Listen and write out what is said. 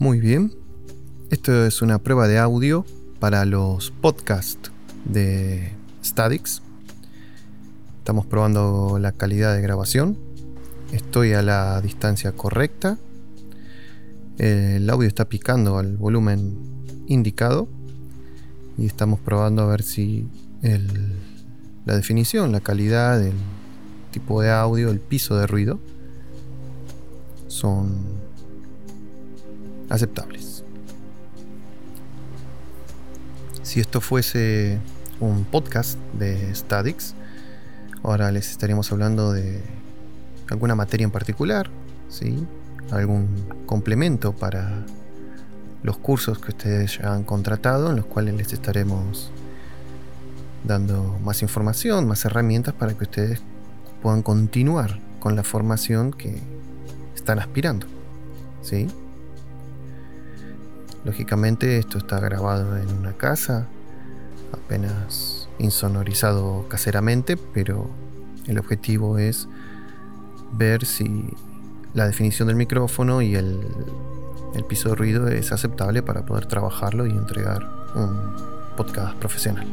Muy bien. Esto es una prueba de audio para los podcasts de Stadix. Estamos probando la calidad de grabación. Estoy a la distancia correcta. El audio está picando al volumen indicado. Y estamos probando a ver si la definición, la calidad, el tipo de audio, el piso de ruido son aceptables. Si esto fuese un podcast de Statics, ahora les estaríamos hablando de alguna materia en particular, ¿sí? algún complemento para los cursos que ustedes ya han contratado, en los cuales les estaremos dando más información, más herramientas para que ustedes puedan continuar con la formación que están aspirando. ¿Sí? Lógicamente esto está grabado en una casa, apenas insonorizado caseramente, pero el objetivo es ver si la definición del micrófono y el, el piso de ruido es aceptable para poder trabajarlo y entregar un podcast profesional.